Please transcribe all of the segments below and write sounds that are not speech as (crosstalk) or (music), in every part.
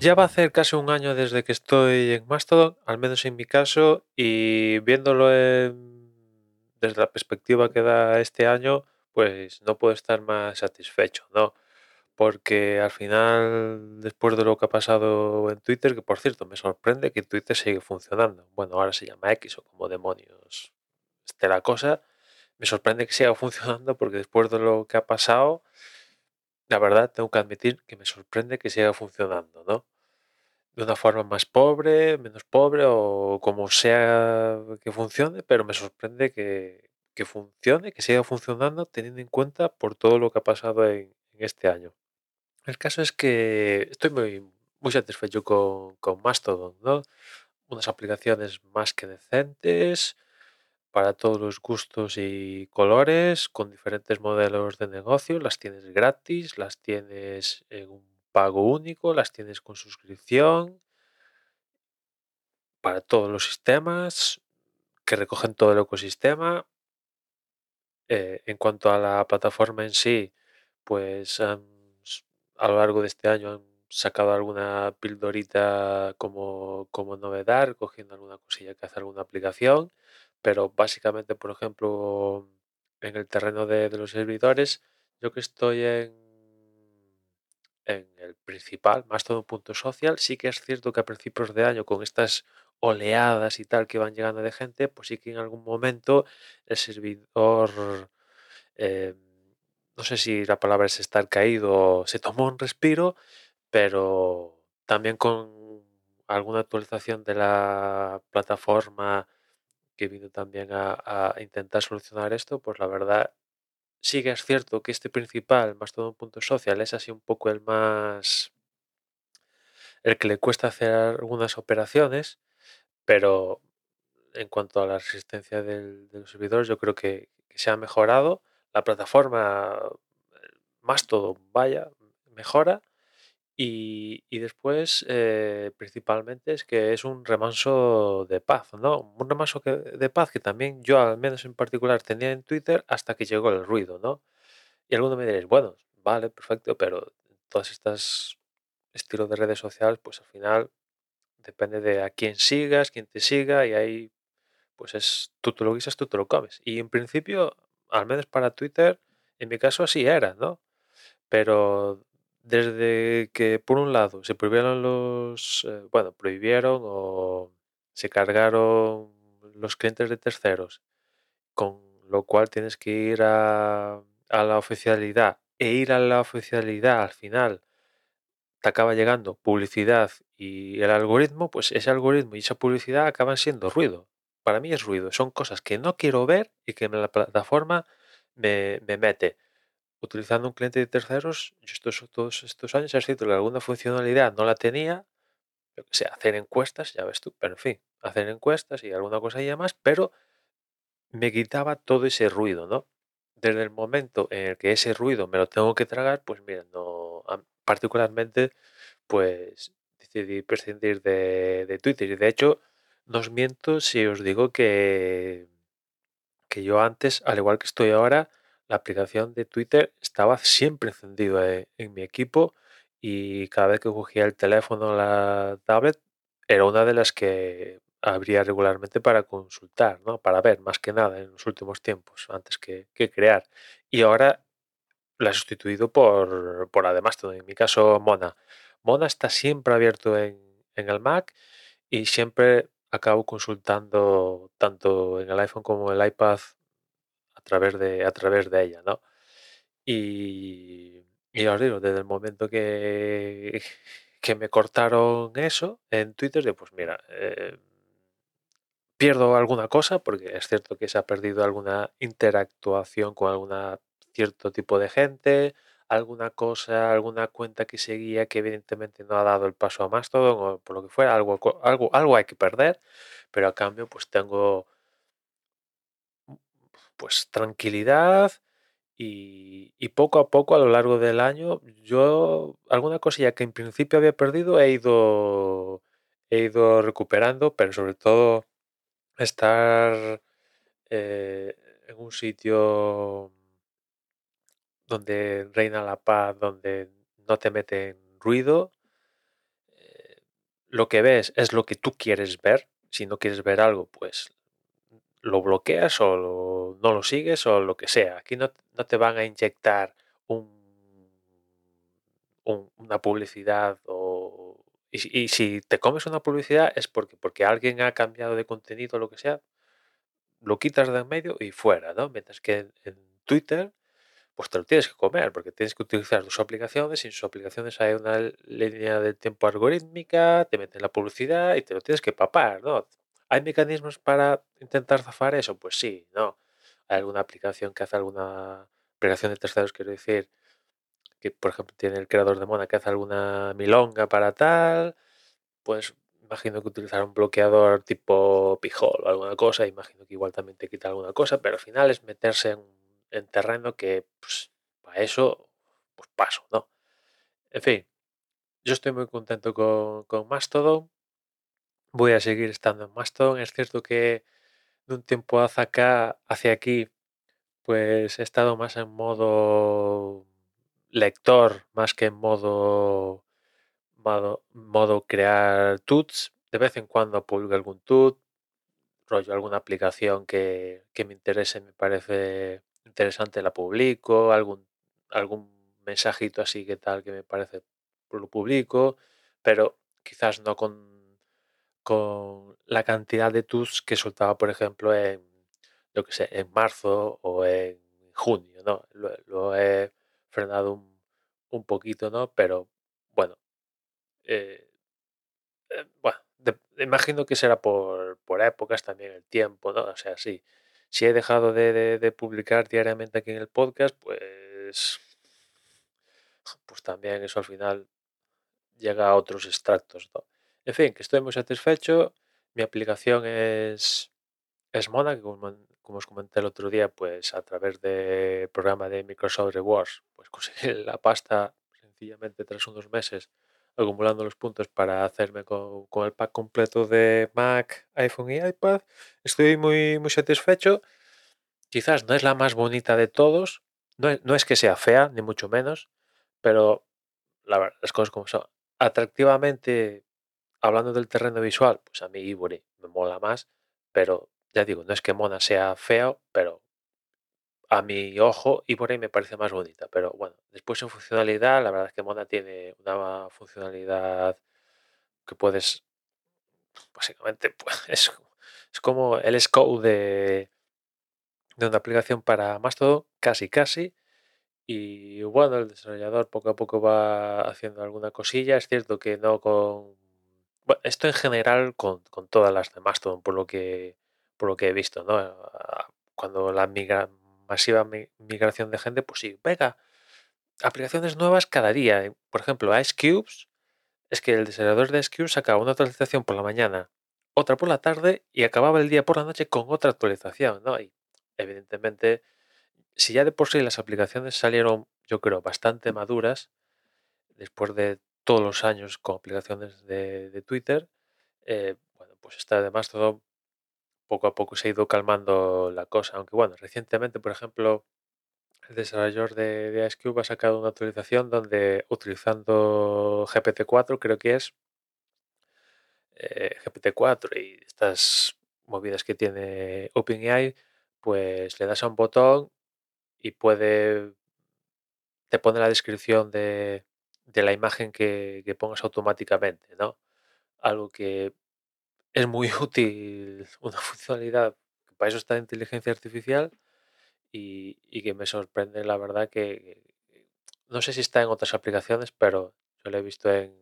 Ya va a hacer casi un año desde que estoy en Mastodon, al menos en mi caso, y viéndolo desde la perspectiva que da este año, pues no puedo estar más satisfecho, ¿no? Porque al final, después de lo que ha pasado en Twitter, que por cierto me sorprende que Twitter sigue funcionando. Bueno, ahora se llama X o como demonios esté la cosa. Me sorprende que siga (laughs) funcionando porque después de lo que ha pasado, la verdad tengo que admitir que me sorprende que siga funcionando, ¿no? De una forma más pobre, menos pobre o como sea que funcione, pero me sorprende que, que funcione, que siga funcionando teniendo en cuenta por todo lo que ha pasado en, este año. El caso es que estoy muy, muy satisfecho con, con Mastodon, ¿no? Unas aplicaciones más que decentes, para todos los gustos y colores, con diferentes modelos de negocio. Las tienes gratis, las tienes en un pago único, las tienes con suscripción para todos los sistemas que recogen todo el ecosistema. Eh, en cuanto a la plataforma en sí, pues a lo largo de este año han sacado alguna pildorita como, como novedad, cogiendo alguna cosilla que hace alguna aplicación pero básicamente, por ejemplo, en el terreno de, los servidores, yo que estoy en, el principal, más todo un punto social, sí que es cierto que a principios de año, con estas oleadas y tal que van llegando de gente, pues sí que en algún momento el servidor, eh, no sé si la palabra es estar caído, se tomó un respiro, pero también con alguna actualización de la plataforma que vino también a, intentar solucionar esto, pues la verdad sí que es cierto que este principal, más todo un punto social, es así un poco el más... el que le cuesta hacer algunas operaciones, pero en cuanto a la resistencia de los servidores, yo creo que, se ha mejorado. La plataforma, más todo, vaya, mejora. Y, después, eh, principalmente, es que es un remanso de paz, ¿no? Un remanso de paz que también yo, al menos en particular, tenía en Twitter hasta que llegó el ruido, ¿no? Y alguno me diréis, bueno, vale, perfecto, pero todas estas estilos de redes sociales, pues al final depende de a quién sigas, quién te siga, y ahí, pues es, tú te lo guisas, tú te lo comes. Y en principio, al menos para Twitter, en mi caso así era, ¿no? Pero desde que, por un lado, se prohibieron los, eh, bueno, prohibieron o se cargaron los clientes de terceros, con lo cual tienes que ir a, a la oficialidad e ir a la oficialidad al final te acaba llegando publicidad y el algoritmo, pues ese algoritmo y esa publicidad acaban siendo ruido. Para mí es ruido, son cosas que no quiero ver y que la plataforma me, me mete utilizando un cliente de terceros, yo estos, todos estos años es cierto que alguna funcionalidad no la tenía, que sé, hacer encuestas, ya ves tú, pero en fin, hacer encuestas y alguna cosa y más, pero me quitaba todo ese ruido, ¿no? Desde el momento en el que ese ruido me lo tengo que tragar, pues mira, no, particularmente, pues decidí prescindir de, de Twitter y de hecho, no os miento si os digo que, que yo antes, al igual que estoy ahora, la aplicación de Twitter estaba siempre encendida en, mi equipo y cada vez que cogía el teléfono o la tablet era una de las que abría regularmente para consultar, ¿no? para ver más que nada en los últimos tiempos, antes que, crear. Y ahora la he sustituido por, por además, en mi caso, Mona. Mona está siempre abierto en, en el Mac y siempre acabo consultando tanto en el iPhone como el iPad a través de, a través de ella, ¿no? Y, os digo, desde el momento que, (laughs) que me cortaron eso en Twitter, de pues mira, eh, pierdo alguna cosa, porque es cierto que se ha perdido alguna interactuación con alguna cierto tipo de gente, alguna cosa, alguna cuenta que seguía que evidentemente no ha dado el paso a más todo, o por lo que fuera, algo, algo, algo hay que perder, pero a cambio pues tengo pues tranquilidad y, poco a poco a lo largo del año yo alguna cosilla que en principio había perdido he ido, he ido recuperando, pero sobre todo estar eh, en un sitio donde reina la paz, donde no te meten ruido, lo que ves es lo que tú quieres ver. Si no quieres ver algo, pues lo bloqueas o no lo sigues o lo que sea. Aquí no, no te van a inyectar un, una publicidad o... Y, si te comes una publicidad es porque, porque alguien ha cambiado de contenido o lo que sea, lo quitas de en medio y fuera, ¿no? Mientras que en Twitter pues te lo tienes que comer, porque tienes que utilizar tus aplicaciones y en sus aplicaciones hay una línea de tiempo algorítmica, te meten la publicidad y te lo tienes que papar, ¿no? ¿Hay mecanismos para intentar zafar eso? Pues sí, ¿no? Hay alguna aplicación que hace alguna aplicación de terceros, quiero decir, que por ejemplo tiene el creador de Mona que hace alguna milonga para tal, pues imagino que utilizar un bloqueador tipo Pijol o alguna cosa, imagino que igual también te quita alguna cosa, pero al final es meterse en en terreno que pues, para eso pues paso, ¿no? En fin, yo estoy muy contento con, con Mastodon. Voy a seguir estando en Mastodon. Es cierto que de un tiempo hacia acá, hacia aquí, pues he estado más en modo lector, más que en modo, modo, modo crear tuts. De vez en cuando publico algún tut, rollo alguna aplicación que, que me interese, me parece interesante la publico, algún, algún mensajito así que tal que me parece lo publico, pero quizás no con, con la cantidad de tus que soltaba, por ejemplo, en, lo que sé, en marzo o en junio, ¿no? Lo, he frenado un, un, poquito, ¿no? Pero bueno, eh, eh, bueno, imagino que será por, por épocas también el tiempo, ¿no? O sea, sí si he dejado de, publicar diariamente aquí en el podcast, pues, pues también eso al final llega a otros extractos. En fin, que estoy muy satisfecho. Mi aplicación es, es Mona, que como, os comenté el otro día, pues a través del programa de Microsoft Rewards, pues conseguí (laughs) la pasta sencillamente tras unos meses acumulando los puntos para hacerme con, el pack completo de Mac, iPhone y iPad. Estoy muy, muy satisfecho. Quizás no es la más bonita de todos. No es, que sea fea, ni mucho menos, pero la verdad, las cosas como son. Atractivamente, hablando del terreno visual, pues a mí Ivory me mola más, pero ya digo, no es que Mona sea feo, pero a mi ojo y por ahí me parece más bonita. Pero bueno, después en funcionalidad, la verdad es que Mona tiene una funcionalidad que puedes, básicamente, (laughs) pues, es, es como el scope de, de una aplicación para Mastodon, casi casi. Y bueno, el desarrollador poco a poco va haciendo alguna cosilla. Es cierto que no con... Esto en general con, con todas las de Mastodon, por lo que, por lo que he visto, ¿no? Ah, cuando la masiva migración de gente, pues sí, venga, aplicaciones nuevas cada día. Por ejemplo, Ice Cubes, es que el desarrollador de Ice Cubes sacaba una actualización por la mañana, otra por la tarde y acababa el día por la noche con otra actualización, ¿no? Y evidentemente, si ya de por sí las aplicaciones salieron, yo creo, bastante maduras, después de todos los años con aplicaciones de, Twitter, eh, bueno, pues está además todo poco a poco se ha ido calmando la cosa. Aunque bueno, recientemente, por ejemplo, el desarrollador de, de ha sacado una actualización donde utilizando GPT-4, creo que es eh, GPT-4 y estas movidas que tiene OpenAI, pues le das a un botón y puede te pone la descripción de, de la imagen que, que pongas automáticamente, ¿no? Algo que es muy (laughs) útil una funcionalidad para eso está la inteligencia artificial y, que me sorprende la verdad que, no sé si está en otras aplicaciones, pero yo lo he visto en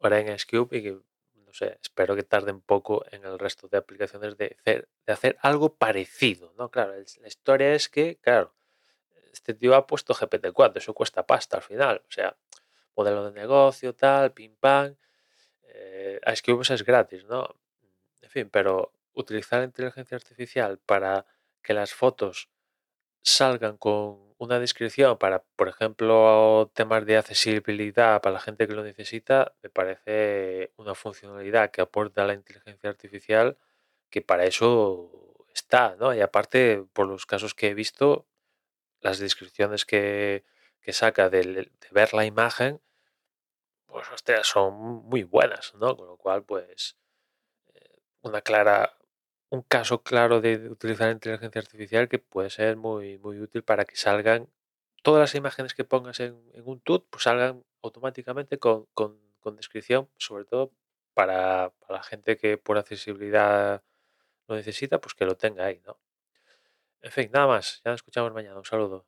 ahora en Scube y que no sé, espero que tarde un poco en el resto de aplicaciones de hacer, de hacer algo parecido, ¿no? Claro, la historia es que, claro, este tío ha puesto GPT-4, eso cuesta pasta al final, o sea, modelo de negocio, tal, pim pam, eh, Scube es gratis, ¿no? En fin, pero utilizar la inteligencia artificial para que las fotos salgan con una descripción para, por ejemplo, temas de accesibilidad para la gente que lo necesita, me parece una funcionalidad que aporta la inteligencia artificial que para eso está, ¿no? Y aparte, por los casos que he visto, las descripciones que, saca de ver la imagen, pues hostias, son muy buenas, ¿no? Con lo cual, pues, eh, una clara un caso claro de utilizar inteligencia artificial que puede ser muy, muy útil para que salgan todas las imágenes que pongas en, en un tut, pues salgan automáticamente con, con- con descripción, sobre todo para, para la gente que por accesibilidad lo necesita, pues que lo tenga ahí, ¿no? En fin, nada más. Ya nos escuchamos mañana. Un saludo.